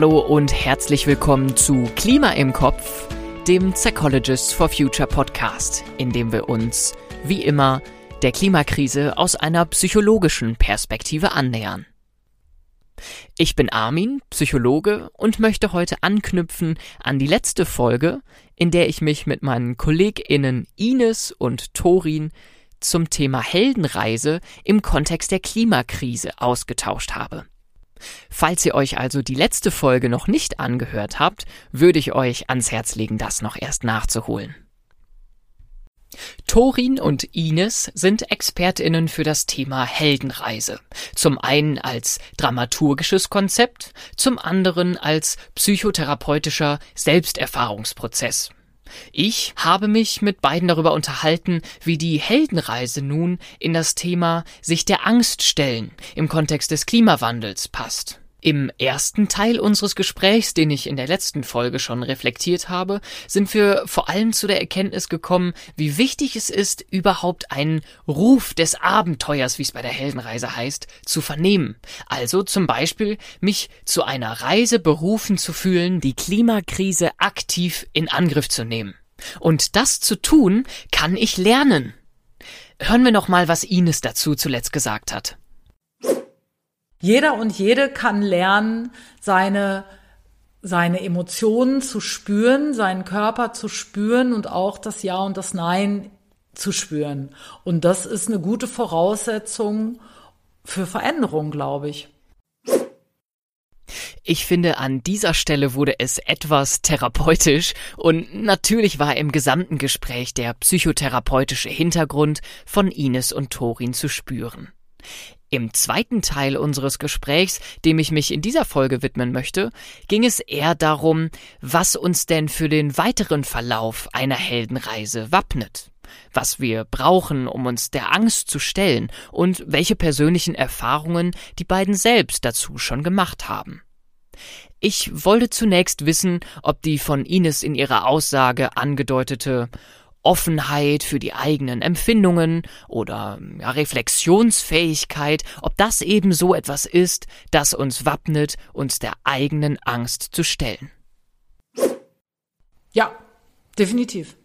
Hallo und herzlich willkommen zu Klima im Kopf, dem Psychologists for Future Podcast, in dem wir uns, wie immer, der Klimakrise aus einer psychologischen Perspektive annähern. Ich bin Armin, Psychologe, und möchte heute anknüpfen an die letzte Folge, in der ich mich mit meinen KollegInnen Ines und Torin zum Thema Heldenreise im Kontext der Klimakrise ausgetauscht habe. Falls ihr euch also die letzte Folge noch nicht angehört habt, würde ich euch ans Herz legen, das noch erst nachzuholen. Torin und Ines sind Expertinnen für das Thema Heldenreise. Zum einen als dramaturgisches Konzept, zum anderen als psychotherapeutischer Selbsterfahrungsprozess. Ich habe mich mit beiden darüber unterhalten, wie die Heldenreise nun in das Thema sich der Angst stellen im Kontext des Klimawandels passt. Im ersten Teil unseres Gesprächs, den ich in der letzten Folge schon reflektiert habe, sind wir vor allem zu der Erkenntnis gekommen, wie wichtig es ist, überhaupt einen Ruf des Abenteuers, wie es bei der Heldenreise heißt, zu vernehmen. Also zum Beispiel mich zu einer Reise berufen zu fühlen, die Klimakrise aktiv in Angriff zu nehmen. Und das zu tun, kann ich lernen. Hören wir noch mal, was Ines dazu zuletzt gesagt hat. Jeder und jede kann lernen, seine seine Emotionen zu spüren, seinen Körper zu spüren und auch das Ja und das Nein zu spüren. Und das ist eine gute Voraussetzung für Veränderung, glaube ich. Ich finde, an dieser Stelle wurde es etwas therapeutisch und natürlich war im gesamten Gespräch der psychotherapeutische Hintergrund von Ines und Torin zu spüren. Im zweiten Teil unseres Gesprächs, dem ich mich in dieser Folge widmen möchte, ging es eher darum, was uns denn für den weiteren Verlauf einer Heldenreise wappnet, was wir brauchen, um uns der Angst zu stellen und welche persönlichen Erfahrungen die beiden selbst dazu schon gemacht haben. Ich wollte zunächst wissen, ob die von Ines in ihrer Aussage angedeutete Offenheit für die eigenen Empfindungen oder ja, Reflexionsfähigkeit, ob das eben so etwas ist, das uns wappnet, uns der eigenen Angst zu stellen. Ja, definitiv.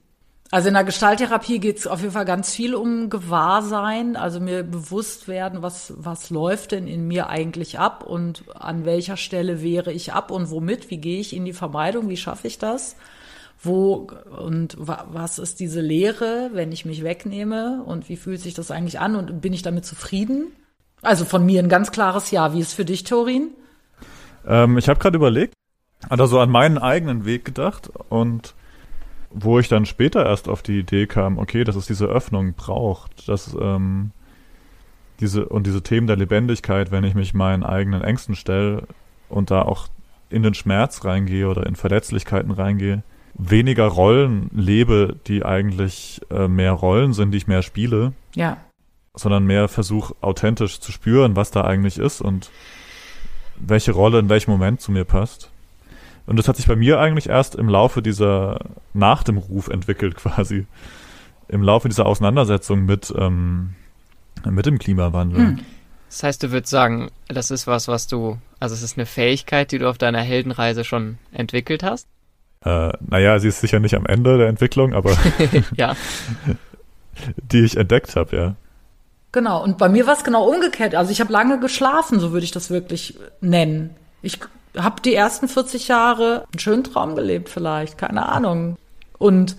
Also in der Gestalttherapie geht es auf jeden Fall ganz viel um Gewahrsein, also mir bewusst werden, was, was läuft denn in mir eigentlich ab und an welcher Stelle wehre ich ab und womit, wie gehe ich in die Vermeidung, wie schaffe ich das? Wo und was ist diese Lehre, wenn ich mich wegnehme und wie fühlt sich das eigentlich an und bin ich damit zufrieden? Also von mir ein ganz klares Ja. Wie ist es für dich, Torin? Ähm, ich habe gerade überlegt, also an meinen eigenen Weg gedacht und wo ich dann später erst auf die Idee kam, okay, dass es diese Öffnung braucht, dass ähm, diese und diese Themen der Lebendigkeit, wenn ich mich meinen eigenen Ängsten stelle und da auch in den Schmerz reingehe oder in Verletzlichkeiten reingehe, weniger Rollen lebe, die eigentlich äh, mehr Rollen sind, die ich mehr spiele. Ja. Sondern mehr versuche, authentisch zu spüren, was da eigentlich ist und welche Rolle in welchem Moment zu mir passt. Und das hat sich bei mir eigentlich erst im Laufe dieser, nach dem Ruf entwickelt quasi. Im Laufe dieser Auseinandersetzung mit, ähm, mit dem Klimawandel. Hm. Das heißt, du würdest sagen, das ist was, was du, also es ist eine Fähigkeit, die du auf deiner Heldenreise schon entwickelt hast? Äh, naja, sie ist sicher nicht am Ende der Entwicklung, aber ja. die ich entdeckt habe, ja. Genau, und bei mir war es genau umgekehrt. Also ich habe lange geschlafen, so würde ich das wirklich nennen. Ich habe die ersten 40 Jahre einen schönen Traum gelebt vielleicht, keine Ahnung. Und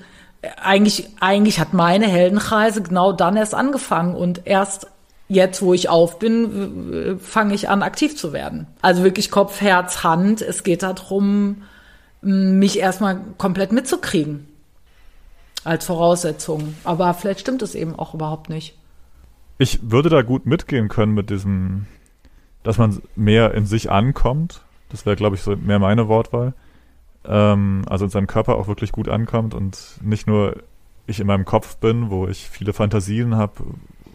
eigentlich, eigentlich hat meine Heldenreise genau dann erst angefangen und erst jetzt, wo ich auf bin, fange ich an, aktiv zu werden. Also wirklich Kopf, Herz, Hand. Es geht darum, mich erstmal komplett mitzukriegen als Voraussetzung. Aber vielleicht stimmt es eben auch überhaupt nicht. Ich würde da gut mitgehen können mit diesem, dass man mehr in sich ankommt. Das wäre, glaube ich, so mehr meine Wortwahl. Ähm, also in seinem Körper auch wirklich gut ankommt und nicht nur ich in meinem Kopf bin, wo ich viele Fantasien habe,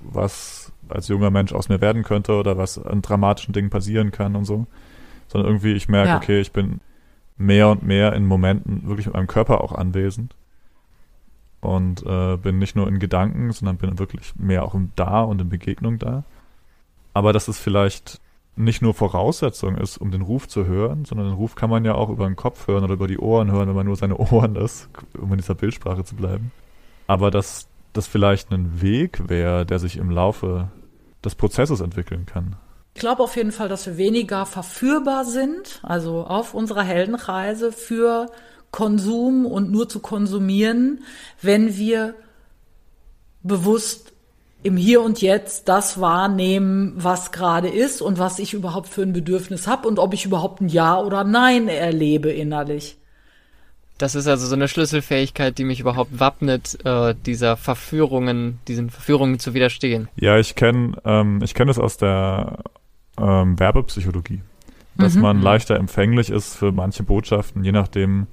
was als junger Mensch aus mir werden könnte oder was an dramatischen Dingen passieren kann und so, sondern irgendwie ich merke, ja. okay, ich bin mehr und mehr in Momenten wirklich mit meinem Körper auch anwesend. Und äh, bin nicht nur in Gedanken, sondern bin wirklich mehr auch im Da und in Begegnung da. Aber das ist vielleicht nicht nur Voraussetzung ist, um den Ruf zu hören, sondern den Ruf kann man ja auch über den Kopf hören oder über die Ohren hören, wenn man nur seine Ohren ist, um in dieser Bildsprache zu bleiben. Aber dass das vielleicht ein Weg wäre, der sich im Laufe des Prozesses entwickeln kann. Ich glaube auf jeden Fall, dass wir weniger verführbar sind, also auf unserer Heldenreise für Konsum und nur zu konsumieren, wenn wir bewusst im Hier und Jetzt das wahrnehmen, was gerade ist und was ich überhaupt für ein Bedürfnis habe und ob ich überhaupt ein Ja oder Nein erlebe innerlich. Das ist also so eine Schlüsselfähigkeit, die mich überhaupt wappnet, äh, dieser Verführungen, diesen Verführungen zu widerstehen. Ja, ich kenne ähm, ich kenn das aus der ähm, Werbepsychologie, dass mhm. man leichter empfänglich ist für manche Botschaften, je nachdem,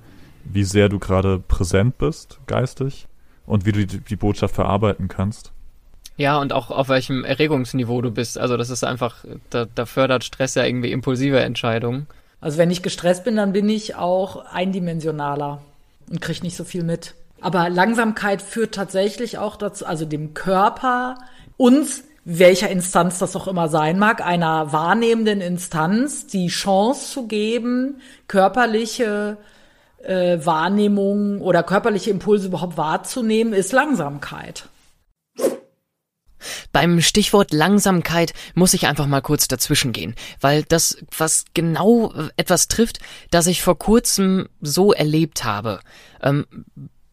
wie sehr du gerade präsent bist, geistig, und wie du die, die Botschaft verarbeiten kannst. Ja, und auch auf welchem Erregungsniveau du bist. Also das ist einfach, da, da fördert Stress ja irgendwie impulsive Entscheidungen. Also wenn ich gestresst bin, dann bin ich auch eindimensionaler und kriege nicht so viel mit. Aber Langsamkeit führt tatsächlich auch dazu, also dem Körper, uns, welcher Instanz das auch immer sein mag, einer wahrnehmenden Instanz die Chance zu geben, körperliche äh, Wahrnehmung oder körperliche Impulse überhaupt wahrzunehmen, ist Langsamkeit. Beim Stichwort Langsamkeit muss ich einfach mal kurz dazwischen gehen, weil das, was genau äh, etwas trifft, das ich vor kurzem so erlebt habe. Ähm,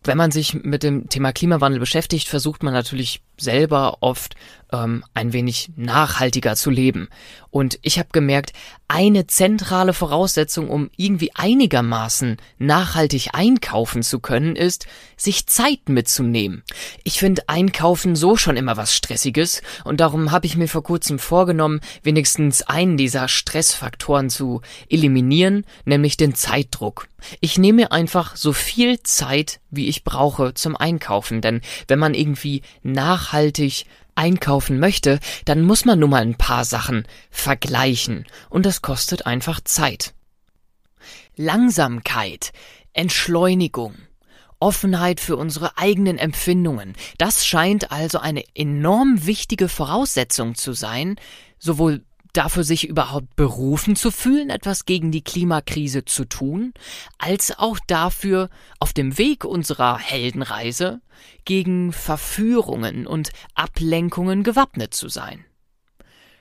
wenn man sich mit dem Thema Klimawandel beschäftigt, versucht man natürlich selber oft ähm, ein wenig nachhaltiger zu leben. Und ich habe gemerkt, eine zentrale Voraussetzung, um irgendwie einigermaßen nachhaltig einkaufen zu können, ist, sich Zeit mitzunehmen. Ich finde Einkaufen so schon immer was Stressiges und darum habe ich mir vor kurzem vorgenommen, wenigstens einen dieser Stressfaktoren zu eliminieren, nämlich den Zeitdruck. Ich nehme einfach so viel Zeit, wie ich brauche zum Einkaufen, denn wenn man irgendwie nachhaltig einkaufen möchte, dann muss man nun mal ein paar Sachen vergleichen und das kostet einfach Zeit. Langsamkeit, Entschleunigung, Offenheit für unsere eigenen Empfindungen, das scheint also eine enorm wichtige Voraussetzung zu sein, sowohl dafür sich überhaupt berufen zu fühlen, etwas gegen die Klimakrise zu tun, als auch dafür, auf dem Weg unserer Heldenreise gegen Verführungen und Ablenkungen gewappnet zu sein.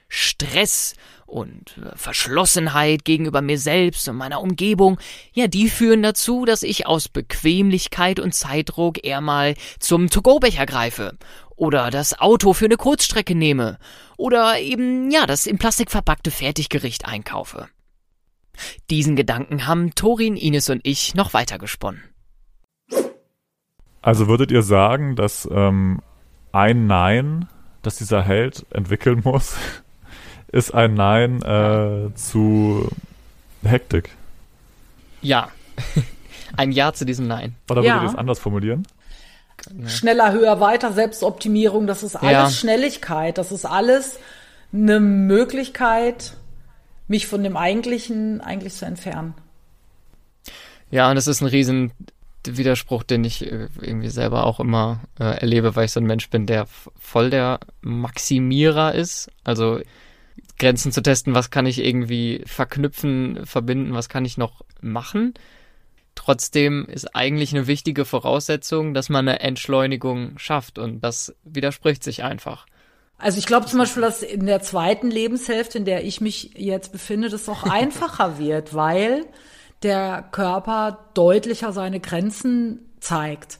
Stress und Verschlossenheit gegenüber mir selbst und meiner Umgebung, ja, die führen dazu, dass ich aus Bequemlichkeit und Zeitdruck eher mal zum To-Go-Becher greife oder das Auto für eine Kurzstrecke nehme oder eben, ja, das in Plastik verpackte Fertiggericht einkaufe. Diesen Gedanken haben Torin, Ines und ich noch weiter gesponnen. Also würdet ihr sagen, dass ähm, ein Nein, das dieser Held entwickeln muss, ist ein Nein äh, zu Hektik? Ja. ein Ja zu diesem Nein. Oder würdet ja. ihr es anders formulieren? Schneller, höher, weiter, Selbstoptimierung, das ist alles ja. Schnelligkeit, das ist alles eine Möglichkeit, mich von dem Eigentlichen eigentlich zu entfernen. Ja, und das ist ein riesen Widerspruch, den ich äh, irgendwie selber auch immer äh, erlebe, weil ich so ein Mensch bin, der voll der Maximierer ist. Also Grenzen zu testen, was kann ich irgendwie verknüpfen, verbinden, was kann ich noch machen. Trotzdem ist eigentlich eine wichtige Voraussetzung, dass man eine Entschleunigung schafft und das widerspricht sich einfach. Also ich glaube zum Beispiel, dass in der zweiten Lebenshälfte, in der ich mich jetzt befinde, das auch einfacher wird, weil der Körper deutlicher seine Grenzen zeigt.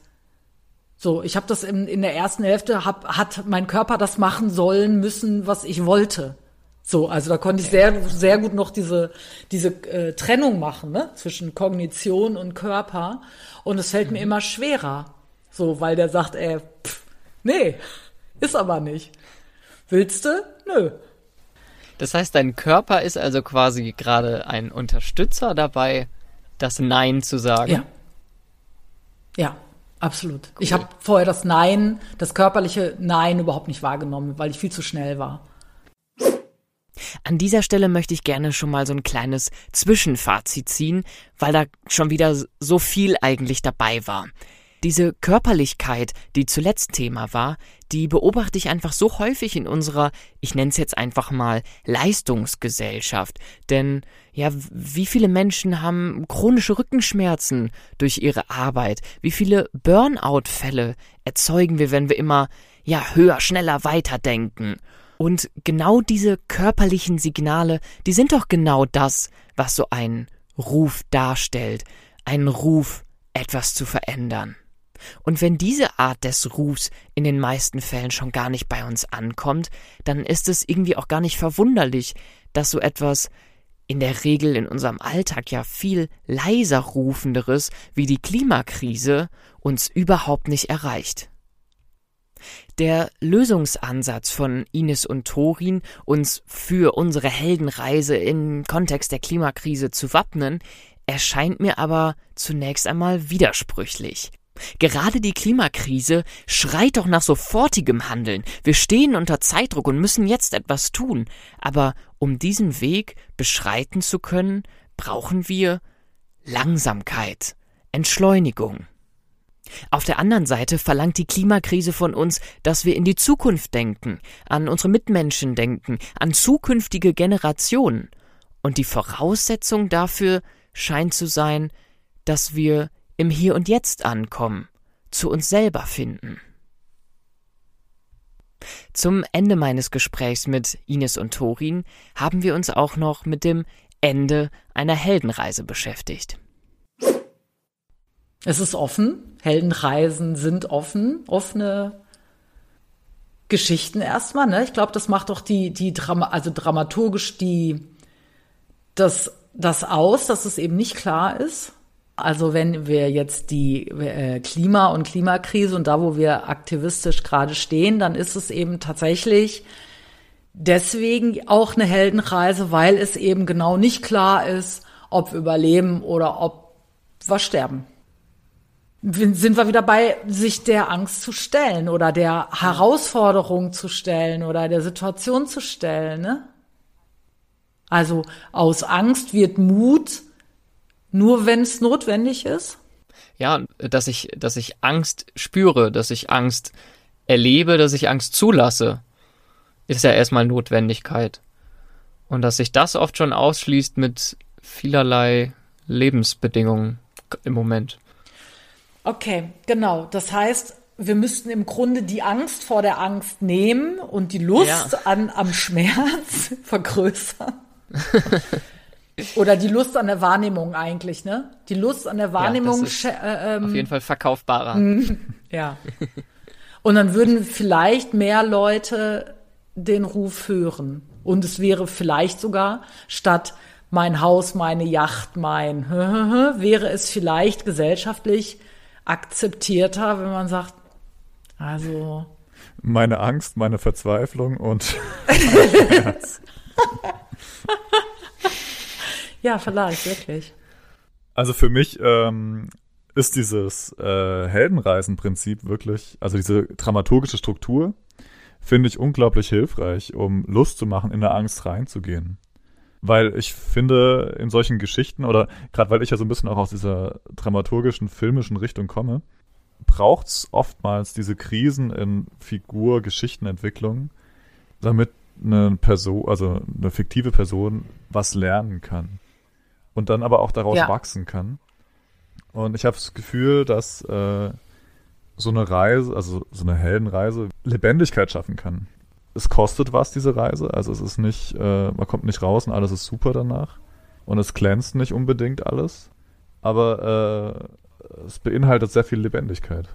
So, ich habe das in, in der ersten Hälfte, hab, hat mein Körper das machen sollen müssen, was ich wollte. So, also da konnte ich sehr, sehr gut noch diese, diese äh, Trennung machen, ne? Zwischen Kognition und Körper. Und es fällt mhm. mir immer schwerer. So, weil der sagt, ey, pff, nee, ist aber nicht. Willst du? Nö. Das heißt, dein Körper ist also quasi gerade ein Unterstützer dabei, das Nein zu sagen. Ja. Ja, absolut. Cool. Ich habe vorher das Nein, das körperliche Nein überhaupt nicht wahrgenommen, weil ich viel zu schnell war. An dieser Stelle möchte ich gerne schon mal so ein kleines Zwischenfazit ziehen, weil da schon wieder so viel eigentlich dabei war. Diese Körperlichkeit, die zuletzt Thema war, die beobachte ich einfach so häufig in unserer, ich nenne es jetzt einfach mal, Leistungsgesellschaft. Denn ja, wie viele Menschen haben chronische Rückenschmerzen durch ihre Arbeit? Wie viele Burnout-Fälle erzeugen wir, wenn wir immer ja höher, schneller, weiter denken? Und genau diese körperlichen Signale, die sind doch genau das, was so ein Ruf darstellt, ein Ruf, etwas zu verändern. Und wenn diese Art des Rufs in den meisten Fällen schon gar nicht bei uns ankommt, dann ist es irgendwie auch gar nicht verwunderlich, dass so etwas in der Regel in unserem Alltag ja viel leiser rufenderes wie die Klimakrise uns überhaupt nicht erreicht. Der Lösungsansatz von Ines und Torin, uns für unsere Heldenreise im Kontext der Klimakrise zu wappnen, erscheint mir aber zunächst einmal widersprüchlich. Gerade die Klimakrise schreit doch nach sofortigem Handeln. Wir stehen unter Zeitdruck und müssen jetzt etwas tun. Aber um diesen Weg beschreiten zu können, brauchen wir Langsamkeit, Entschleunigung. Auf der anderen Seite verlangt die Klimakrise von uns, dass wir in die Zukunft denken, an unsere Mitmenschen denken, an zukünftige Generationen. Und die Voraussetzung dafür scheint zu sein, dass wir im Hier und Jetzt ankommen, zu uns selber finden. Zum Ende meines Gesprächs mit Ines und Torin haben wir uns auch noch mit dem Ende einer Heldenreise beschäftigt. Es ist offen. Heldenreisen sind offen. Offene Geschichten erstmal, ne? Ich glaube, das macht doch die, die Drama, also dramaturgisch die, das, das aus, dass es eben nicht klar ist. Also wenn wir jetzt die äh, Klima- und Klimakrise und da, wo wir aktivistisch gerade stehen, dann ist es eben tatsächlich deswegen auch eine Heldenreise, weil es eben genau nicht klar ist, ob wir überleben oder ob wir sterben sind wir wieder bei, sich der Angst zu stellen oder der Herausforderung zu stellen oder der Situation zu stellen. Ne? Also aus Angst wird Mut, nur wenn es notwendig ist. Ja, dass ich, dass ich Angst spüre, dass ich Angst erlebe, dass ich Angst zulasse, ist ja erstmal Notwendigkeit. Und dass sich das oft schon ausschließt mit vielerlei Lebensbedingungen im Moment. Okay, genau. Das heißt, wir müssten im Grunde die Angst vor der Angst nehmen und die Lust ja. an, am Schmerz vergrößern. Oder die Lust an der Wahrnehmung eigentlich, ne? Die Lust an der Wahrnehmung. Ja, äh, ähm, auf jeden Fall verkaufbarer. ja. Und dann würden vielleicht mehr Leute den Ruf hören. Und es wäre vielleicht sogar statt mein Haus, meine Yacht, mein, wäre es vielleicht gesellschaftlich akzeptierter, wenn man sagt, also. Meine Angst, meine Verzweiflung und Ja, vielleicht, wirklich. Also für mich ähm, ist dieses äh, Heldenreisen-Prinzip wirklich, also diese dramaturgische Struktur, finde ich unglaublich hilfreich, um Lust zu machen, in der Angst reinzugehen weil ich finde, in solchen Geschichten oder gerade weil ich ja so ein bisschen auch aus dieser dramaturgischen, filmischen Richtung komme, braucht es oftmals diese Krisen in Figur, Geschichtenentwicklung, damit eine Person, also eine fiktive Person was lernen kann und dann aber auch daraus ja. wachsen kann. Und ich habe das Gefühl, dass äh, so eine Reise, also so eine Heldenreise, Lebendigkeit schaffen kann es kostet was, diese Reise. Also es ist nicht, äh, man kommt nicht raus und alles ist super danach. Und es glänzt nicht unbedingt alles. Aber äh, es beinhaltet sehr viel Lebendigkeit.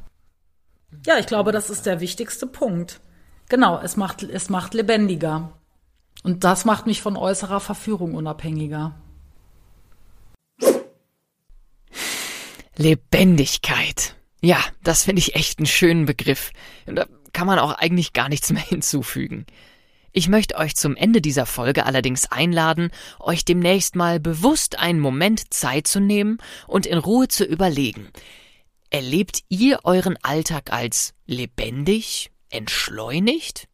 Ja, ich glaube, das ist der wichtigste Punkt. Genau, es macht, es macht lebendiger. Und das macht mich von äußerer Verführung unabhängiger. Lebendigkeit. Ja, das finde ich echt einen schönen Begriff. Kann man auch eigentlich gar nichts mehr hinzufügen. Ich möchte euch zum Ende dieser Folge allerdings einladen, euch demnächst mal bewusst einen Moment Zeit zu nehmen und in Ruhe zu überlegen. Erlebt ihr euren Alltag als lebendig, entschleunigt?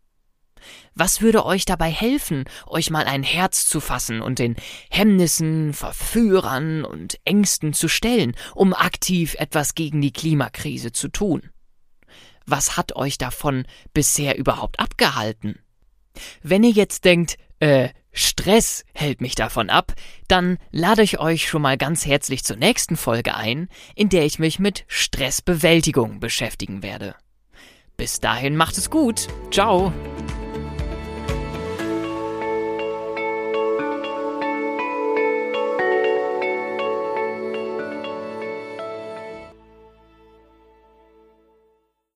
Was würde euch dabei helfen, euch mal ein Herz zu fassen und den Hemmnissen, Verführern und Ängsten zu stellen, um aktiv etwas gegen die Klimakrise zu tun? Was hat euch davon bisher überhaupt abgehalten? Wenn ihr jetzt denkt, äh, Stress hält mich davon ab, dann lade ich euch schon mal ganz herzlich zur nächsten Folge ein, in der ich mich mit Stressbewältigung beschäftigen werde. Bis dahin macht es gut. Ciao.